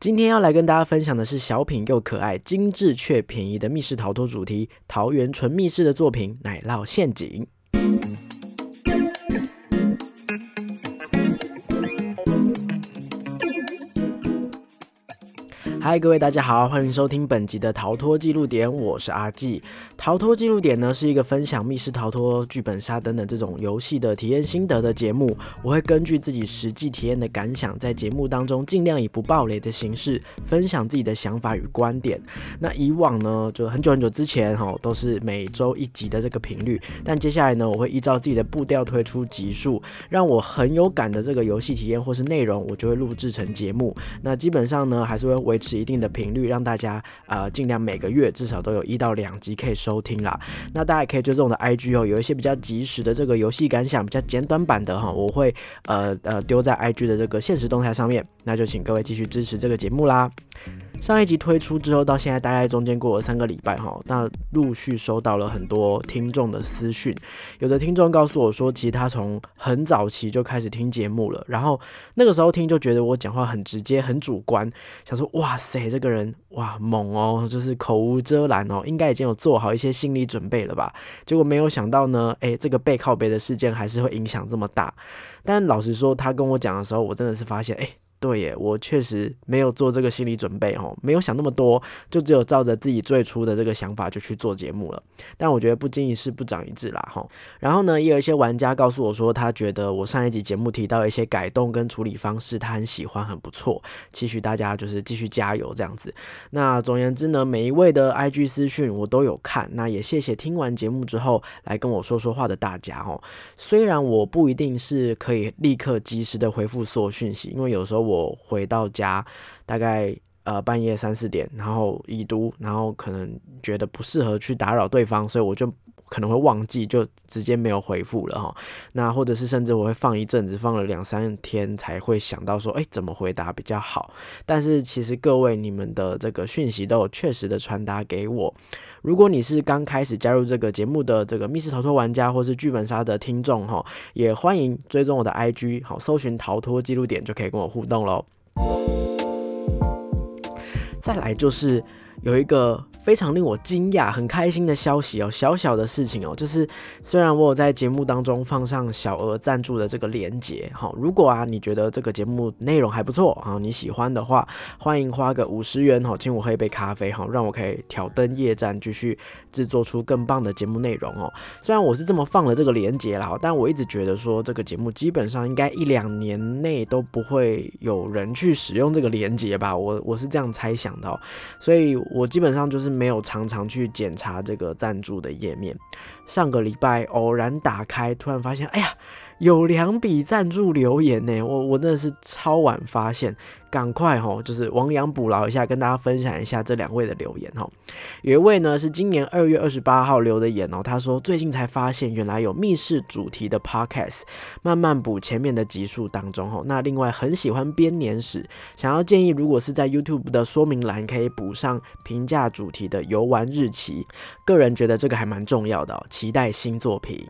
今天要来跟大家分享的是小品又可爱、精致却便宜的密室逃脱主题——桃园纯密室的作品《奶酪陷阱》。嗨，各位大家好，欢迎收听本集的逃脱记录点，我是阿纪。逃脱记录点呢是一个分享密室逃脱、剧本杀等等这种游戏的体验心得的节目。我会根据自己实际体验的感想，在节目当中尽量以不暴雷的形式分享自己的想法与观点。那以往呢，就很久很久之前哈，都是每周一集的这个频率。但接下来呢，我会依照自己的步调推出集数，让我很有感的这个游戏体验或是内容，我就会录制成节目。那基本上呢，还是会维持。一定的频率，让大家呃尽量每个月至少都有一到两集可以收听啦。那大家也可以追踪我的 IG 哦，有一些比较及时的这个游戏感想，比较简短版的哈，我会呃呃丢在 IG 的这个现实动态上面。那就请各位继续支持这个节目啦。上一集推出之后，到现在大概中间过了三个礼拜哈，那陆续收到了很多听众的私讯，有的听众告诉我说，其实他从很早期就开始听节目了，然后那个时候听就觉得我讲话很直接、很主观，想说哇塞，这个人哇猛哦，就是口无遮拦哦，应该已经有做好一些心理准备了吧？结果没有想到呢，诶，这个背靠背的事件还是会影响这么大。但老实说，他跟我讲的时候，我真的是发现，诶。对耶，我确实没有做这个心理准备哦，没有想那么多，就只有照着自己最初的这个想法就去做节目了。但我觉得不经一事不长一智啦哈。然后呢，也有一些玩家告诉我说，他觉得我上一集节目提到一些改动跟处理方式，他很喜欢，很不错，期许大家就是继续加油这样子。那总而言之呢，每一位的 IG 私讯我都有看，那也谢谢听完节目之后来跟我说说话的大家哦。虽然我不一定是可以立刻及时的回复所有讯息，因为有时候。我回到家，大概呃半夜三四点，然后已读，然后可能觉得不适合去打扰对方，所以我就可能会忘记，就直接没有回复了哈。那或者是甚至我会放一阵子，放了两三天才会想到说，哎，怎么回答比较好？但是其实各位你们的这个讯息都有确实的传达给我。如果你是刚开始加入这个节目的这个密室逃脱玩家，或是剧本杀的听众哈，也欢迎追踪我的 IG，好，搜寻逃脱记录点就可以跟我互动喽。再来就是有一个。非常令我惊讶、很开心的消息哦，小小的事情哦，就是虽然我有在节目当中放上小额赞助的这个连接，好，如果啊你觉得这个节目内容还不错啊，你喜欢的话，欢迎花个五十元哈，请我喝一杯咖啡哈，让我可以挑灯夜战，继续制作出更棒的节目内容哦。虽然我是这么放了这个连接了，但我一直觉得说这个节目基本上应该一两年内都不会有人去使用这个连接吧，我我是这样猜想的，所以我基本上就是。没有常常去检查这个赞助的页面，上个礼拜偶然打开，突然发现，哎呀。有两笔赞助留言呢，我我真的是超晚发现，赶快哈，就是亡羊补牢一下，跟大家分享一下这两位的留言哈。有一位呢是今年二月二十八号留的言哦，他说最近才发现原来有密室主题的 podcast，慢慢补前面的集数当中哈。那另外很喜欢编年史，想要建议如果是在 YouTube 的说明栏可以补上评价主题的游玩日期，个人觉得这个还蛮重要的哦，期待新作品。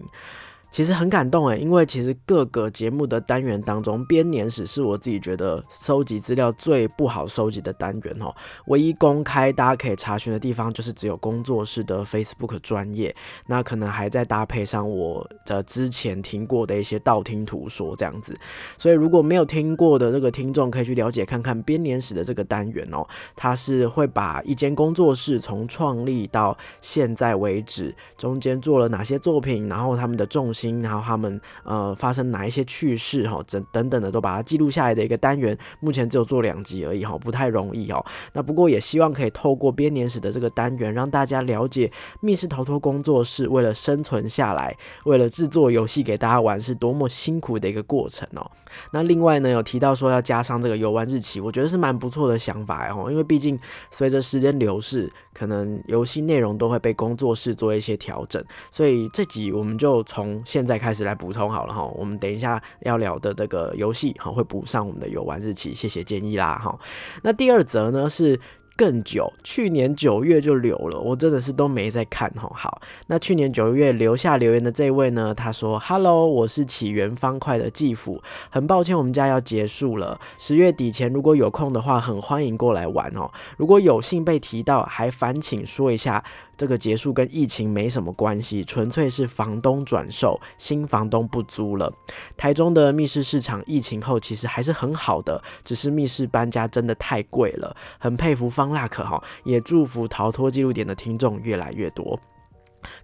其实很感动诶，因为其实各个节目的单元当中，编年史是我自己觉得收集资料最不好收集的单元哦。唯一公开大家可以查询的地方，就是只有工作室的 Facebook 专业，那可能还在搭配上我的之前听过的一些道听途说这样子。所以如果没有听过的这个听众，可以去了解看看编年史的这个单元哦。它是会把一间工作室从创立到现在为止，中间做了哪些作品，然后他们的重。然后他们呃发生哪一些趣事哈，等等等的都把它记录下来的一个单元，目前只有做两集而已哈，不太容易哦。那不过也希望可以透过编年史的这个单元，让大家了解密室逃脱工作室为了生存下来，为了制作游戏给大家玩是多么辛苦的一个过程哦。那另外呢，有提到说要加上这个游玩日期，我觉得是蛮不错的想法哦，因为毕竟随着时间流逝，可能游戏内容都会被工作室做一些调整，所以这集我们就从。现在开始来补充好了哈，我们等一下要聊的这个游戏哈会补上我们的游玩日期，谢谢建议啦哈。那第二则呢是更久，去年九月就留了，我真的是都没在看哈。好，那去年九月留下留言的这位呢，他说：“Hello，我是起源方块的继父，很抱歉我们家要结束了，十月底前如果有空的话，很欢迎过来玩哦。如果有幸被提到，还烦请说一下。”这个结束跟疫情没什么关系，纯粹是房东转售，新房东不租了。台中的密室市场疫情后其实还是很好的，只是密室搬家真的太贵了。很佩服方腊可哈，也祝福逃脱记录点的听众越来越多。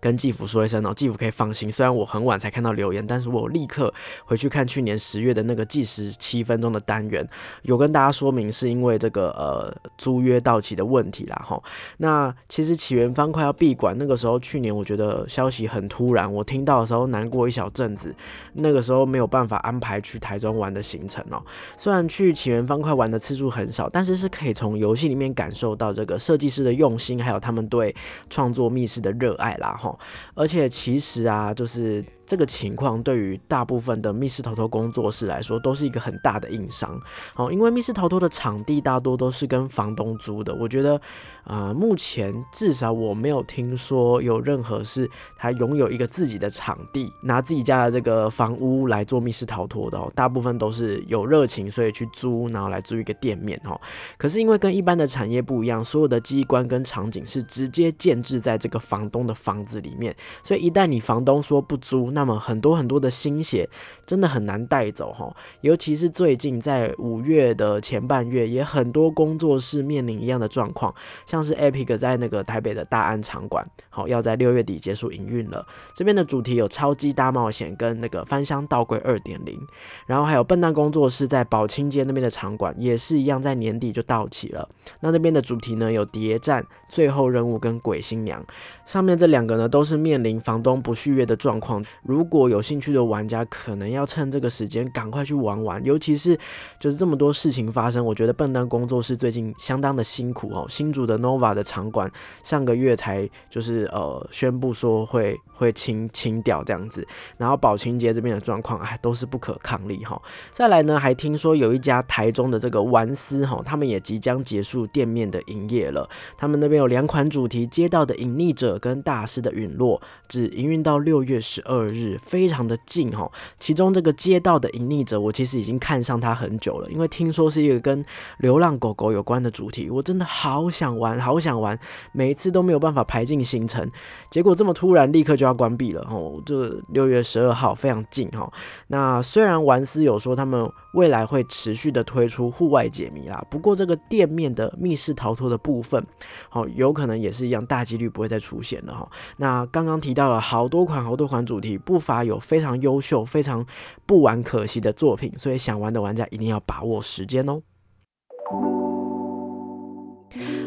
跟继父说一声哦，继父可以放心。虽然我很晚才看到留言，但是我立刻回去看去年十月的那个计时七分钟的单元，有跟大家说明是因为这个呃租约到期的问题啦哈。那其实起源方快要闭馆，那个时候去年我觉得消息很突然，我听到的时候难过一小阵子。那个时候没有办法安排去台中玩的行程哦。虽然去起源方块玩的次数很少，但是是可以从游戏里面感受到这个设计师的用心，还有他们对创作密室的热爱啦。哈，而且其实啊，就是。这个情况对于大部分的密室逃脱工作室来说，都是一个很大的硬伤。好，因为密室逃脱的场地大多都是跟房东租的。我觉得，啊，目前至少我没有听说有任何是他拥有一个自己的场地，拿自己家的这个房屋来做密室逃脱的。哦，大部分都是有热情，所以去租，然后来租一个店面。哈，可是因为跟一般的产业不一样，所有的机关跟场景是直接建制在这个房东的房子里面，所以一旦你房东说不租，那么很多很多的心血真的很难带走哈，尤其是最近在五月的前半月，也很多工作室面临一样的状况，像是 Epic 在那个台北的大安场馆，好要在六月底结束营运了。这边的主题有超级大冒险跟那个翻箱倒柜二点零，然后还有笨蛋工作室在宝清街那边的场馆也是一样，在年底就到期了。那那边的主题呢有谍战、最后任务跟鬼新娘，上面这两个呢都是面临房东不续约的状况。如果有兴趣的玩家，可能要趁这个时间赶快去玩玩。尤其是就是这么多事情发生，我觉得笨蛋工作室最近相当的辛苦哦。新竹的 Nova 的场馆上个月才就是呃宣布说会会清清掉这样子，然后宝清街这边的状况哎都是不可抗力哈。再来呢，还听说有一家台中的这个玩思哈，他们也即将结束店面的营业了。他们那边有两款主题：街道的隐匿者跟大师的陨落，只营运到六月十二日。日非常的近哈，其中这个街道的隐匿者，我其实已经看上它很久了，因为听说是一个跟流浪狗狗有关的主题，我真的好想玩，好想玩，每一次都没有办法排进行程，结果这么突然，立刻就要关闭了哦，这六月十二号非常近哈。那虽然玩思有说他们未来会持续的推出户外解谜啦，不过这个店面的密室逃脱的部分，好有可能也是一样，大几率不会再出现了哈。那刚刚提到了好多款好多款主题不。乏有非常优秀、非常不玩可惜的作品，所以想玩的玩家一定要把握时间哦。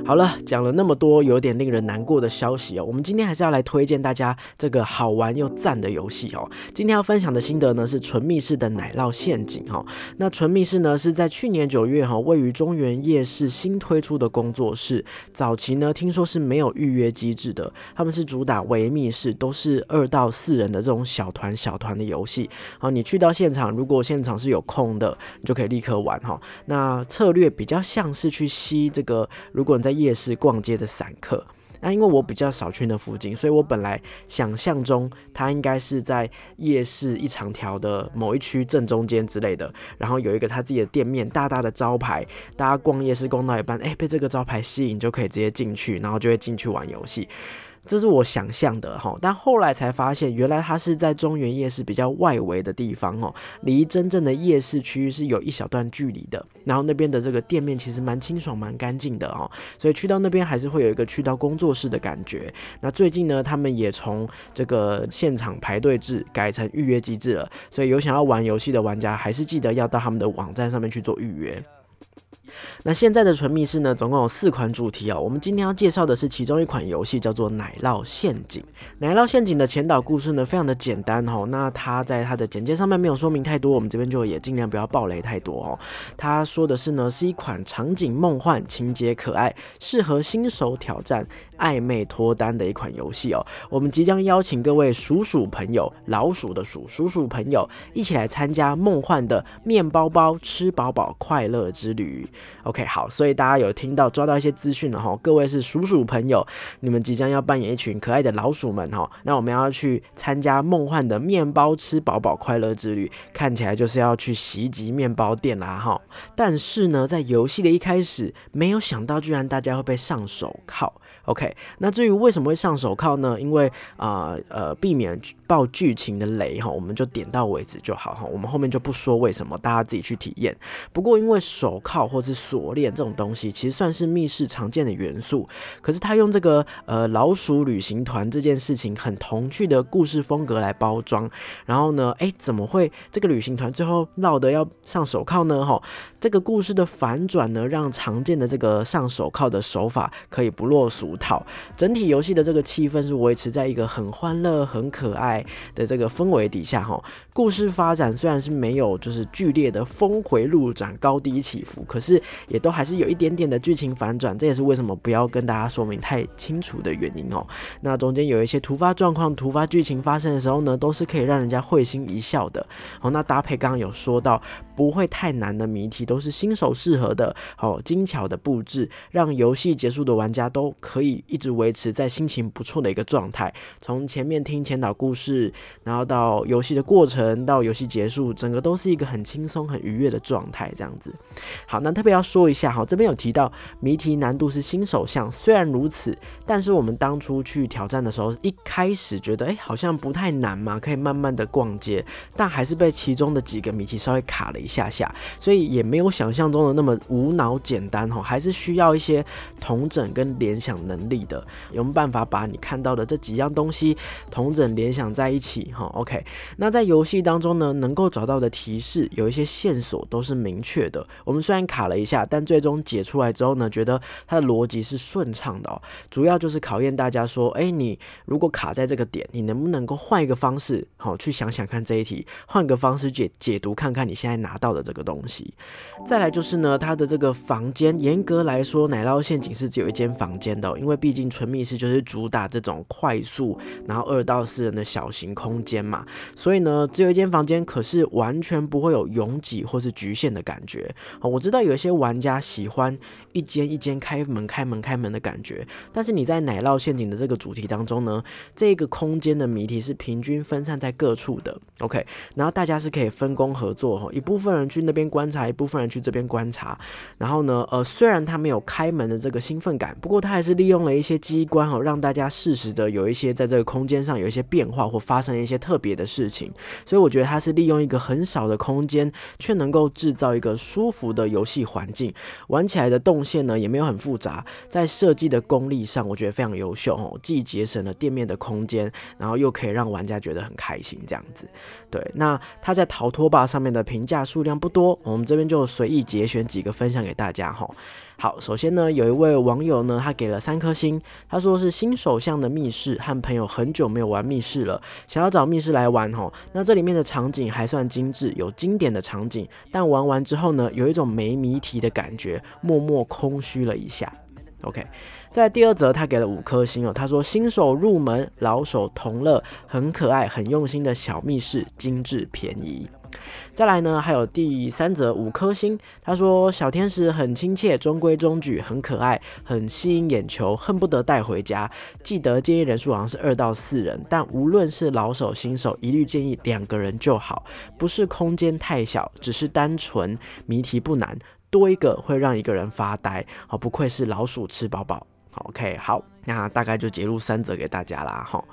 好了，讲了那么多有点令人难过的消息哦，我们今天还是要来推荐大家这个好玩又赞的游戏哦。今天要分享的心得呢是纯密室的奶酪陷阱哈。那纯密室呢是在去年九月哈，位于中原夜市新推出的工作室。早期呢听说是没有预约机制的，他们是主打微密室，都是二到四人的这种小团小团的游戏。好，你去到现场，如果现场是有空的，你就可以立刻玩哈。那策略比较像是去吸这个，如果你在夜市逛街的散客，那因为我比较少去那附近，所以我本来想象中它应该是在夜市一长条的某一区正中间之类的，然后有一个他自己的店面，大大的招牌，大家逛夜市逛到一半，哎，被这个招牌吸引，就可以直接进去，然后就会进去玩游戏。这是我想象的哈，但后来才发现，原来它是在中原夜市比较外围的地方哦，离真正的夜市区域是有一小段距离的。然后那边的这个店面其实蛮清爽、蛮干净的哦，所以去到那边还是会有一个去到工作室的感觉。那最近呢，他们也从这个现场排队制改成预约机制了，所以有想要玩游戏的玩家，还是记得要到他们的网站上面去做预约。那现在的纯密室呢，总共有四款主题哦。我们今天要介绍的是其中一款游戏，叫做《奶酪陷阱》。奶酪陷阱的前导故事呢，非常的简单哦。那它在它的简介上面没有说明太多，我们这边就也尽量不要暴雷太多哦。它说的是呢，是一款场景梦幻、情节可爱、适合新手挑战。暧昧脱单的一款游戏哦，我们即将邀请各位鼠鼠朋友，老鼠的鼠，鼠鼠朋友一起来参加梦幻的面包包吃饱饱快乐之旅。OK，好，所以大家有听到抓到一些资讯了哈，各位是鼠鼠朋友，你们即将要扮演一群可爱的老鼠们哈，那我们要去参加梦幻的面包吃饱饱快乐之旅，看起来就是要去袭击面包店啦哈。但是呢，在游戏的一开始，没有想到居然大家会被上手铐。OK，那至于为什么会上手铐呢？因为啊呃，避免爆剧情的雷哈，我们就点到为止就好哈。我们后面就不说为什么，大家自己去体验。不过因为手铐或是锁链这种东西，其实算是密室常见的元素。可是他用这个呃老鼠旅行团这件事情很童趣的故事风格来包装，然后呢，哎，怎么会这个旅行团最后闹得要上手铐呢？哈，这个故事的反转呢，让常见的这个上手铐的手法可以不落俗。套整体游戏的这个气氛是维持在一个很欢乐、很可爱的这个氛围底下哈。故事发展虽然是没有就是剧烈的峰回路转、高低起伏，可是也都还是有一点点的剧情反转。这也是为什么不要跟大家说明太清楚的原因哦。那中间有一些突发状况、突发剧情发生的时候呢，都是可以让人家会心一笑的。好，那搭配刚刚有说到不会太难的谜题，都是新手适合的。好，精巧的布置，让游戏结束的玩家都可以。一直维持在心情不错的一个状态，从前面听前导故事，然后到游戏的过程，到游戏结束，整个都是一个很轻松、很愉悦的状态，这样子。好，那特别要说一下哈，这边有提到谜题难度是新手项，虽然如此，但是我们当初去挑战的时候，一开始觉得哎好像不太难嘛，可以慢慢的逛街，但还是被其中的几个谜题稍微卡了一下下，所以也没有想象中的那么无脑简单哈，还是需要一些同整跟联想能。能力的有没有办法把你看到的这几样东西同整联想在一起？哈，OK。那在游戏当中呢，能够找到的提示有一些线索都是明确的。我们虽然卡了一下，但最终解出来之后呢，觉得它的逻辑是顺畅的哦。主要就是考验大家说，哎，你如果卡在这个点，你能不能够换一个方式，好去想想看这一题，换个方式解解读看看你现在拿到的这个东西。再来就是呢，它的这个房间，严格来说，奶酪陷阱是只有一间房间的。因因为毕竟纯密室就是主打这种快速，然后二到四人的小型空间嘛，所以呢，只有一间房间，可是完全不会有拥挤或是局限的感觉。我知道有一些玩家喜欢。一间一间开门、开门、开门的感觉，但是你在奶酪陷阱的这个主题当中呢，这个空间的谜题是平均分散在各处的，OK，然后大家是可以分工合作哈，一部分人去那边观察，一部分人去这边观察，然后呢，呃，虽然他没有开门的这个兴奋感，不过他还是利利用了一些机关哦，让大家适时的有一些在这个空间上有一些变化或发生一些特别的事情，所以我觉得它是利用一个很少的空间，却能够制造一个舒服的游戏环境，玩起来的动。线呢也没有很复杂，在设计的功力上，我觉得非常优秀哦，既节省了店面的空间，然后又可以让玩家觉得很开心，这样子。对，那他在逃脱吧上面的评价数量不多，我们这边就随意节选几个分享给大家哈。好，首先呢，有一位网友呢，他给了三颗星，他说是新手向的密室，和朋友很久没有玩密室了，想要找密室来玩哦。那这里面的场景还算精致，有经典的场景，但玩完之后呢，有一种没谜题的感觉，默默空虚了一下。OK，在第二则他给了五颗星哦，他说新手入门，老手同乐，很可爱，很用心的小密室，精致便宜。再来呢，还有第三则五颗星，他说小天使很亲切，中规中矩，很可爱，很吸引眼球，恨不得带回家。记得建议人数好像是二到四人，但无论是老手新手，一律建议两个人就好，不是空间太小，只是单纯谜题不难，多一个会让一个人发呆。好，不愧是老鼠吃饱饱。OK，好，那大概就截录三则给大家啦，哈。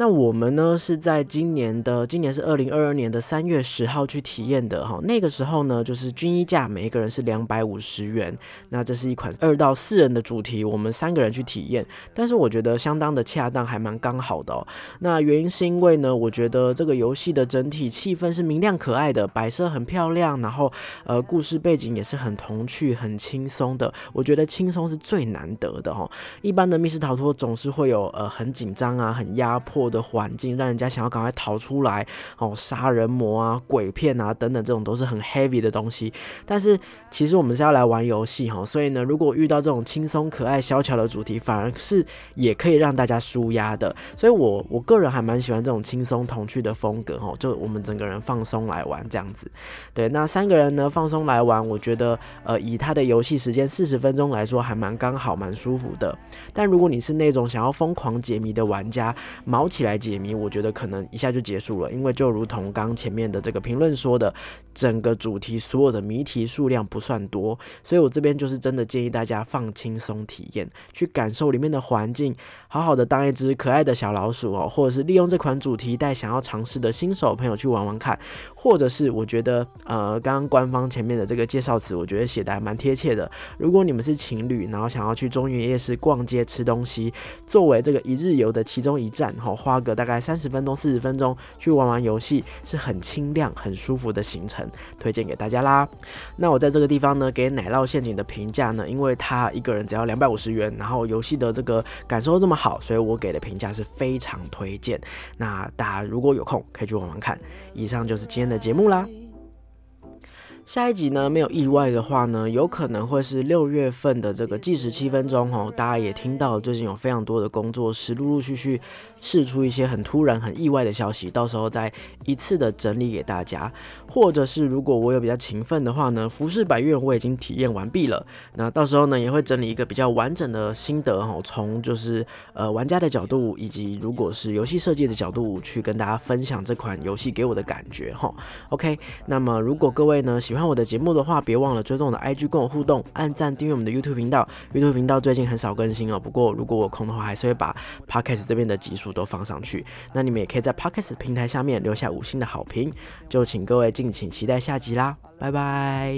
那我们呢是在今年的，今年是二零二二年的三月十号去体验的哈。那个时候呢，就是均一价每一个人是两百五十元。那这是一款二到四人的主题，我们三个人去体验，但是我觉得相当的恰当，还蛮刚好的哦。那原因是因为呢，我觉得这个游戏的整体气氛是明亮可爱的，摆设很漂亮，然后呃故事背景也是很童趣、很轻松的。我觉得轻松是最难得的哈。一般的密室逃脱总是会有呃很紧张啊、很压迫。的环境，让人家想要赶快逃出来哦，杀人魔啊、鬼片啊等等，这种都是很 heavy 的东西。但是其实我们是要来玩游戏哈，所以呢，如果遇到这种轻松可爱、小巧的主题，反而是也可以让大家舒压的。所以我我个人还蛮喜欢这种轻松童趣的风格哈，就我们整个人放松来玩这样子。对，那三个人呢放松来玩，我觉得呃以他的游戏时间四十分钟来说，还蛮刚好、蛮舒服的。但如果你是那种想要疯狂解谜的玩家，毛起来解谜，我觉得可能一下就结束了，因为就如同刚前面的这个评论说的，整个主题所有的谜题数量不算多，所以我这边就是真的建议大家放轻松体验，去感受里面的环境，好好的当一只可爱的小老鼠哦，或者是利用这款主题带想要尝试的新手朋友去玩玩看，或者是我觉得呃刚刚官方前面的这个介绍词，我觉得写的还蛮贴切的。如果你们是情侣，然后想要去中原夜市逛街吃东西，作为这个一日游的其中一站，哈，花个大概三十分钟、四十分钟去玩玩游戏，是很清亮、很舒服的行程，推荐给大家啦。那我在这个地方呢，给奶酪陷阱的评价呢，因为他一个人只要两百五十元，然后游戏的这个感受这么好，所以我给的评价是非常推荐。那大家如果有空，可以去玩玩看。以上就是今天的节目啦。下一集呢，没有意外的话呢，有可能会是六月份的这个计时七分钟哦。大家也听到最近有非常多的工作室陆陆续续试出一些很突然、很意外的消息，到时候再一次的整理给大家。或者是如果我有比较勤奋的话呢，服饰百院我已经体验完毕了，那到时候呢也会整理一个比较完整的心得哈，从就是呃玩家的角度，以及如果是游戏设计的角度去跟大家分享这款游戏给我的感觉哈。OK，那么如果各位呢喜欢。喜欢我的节目的话，别忘了追踪我的 IG 跟我互动，按赞订阅我们的 YouTube 频道。YouTube 频道最近很少更新哦，不过如果我空的话，还是会把 Podcast 这边的集数都放上去。那你们也可以在 Podcast 平台下面留下五星的好评，就请各位敬请期待下集啦，拜拜。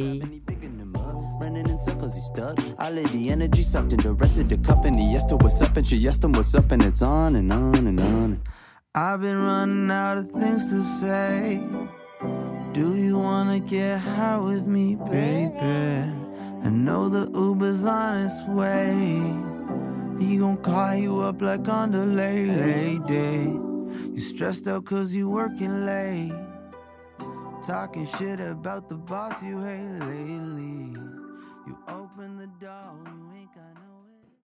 Do you wanna get high with me, baby? I know the Uber's on its way. He gon' call you up like on the late, late day. You stressed out cause you working late. Talking shit about the boss you hate lately. You open the door,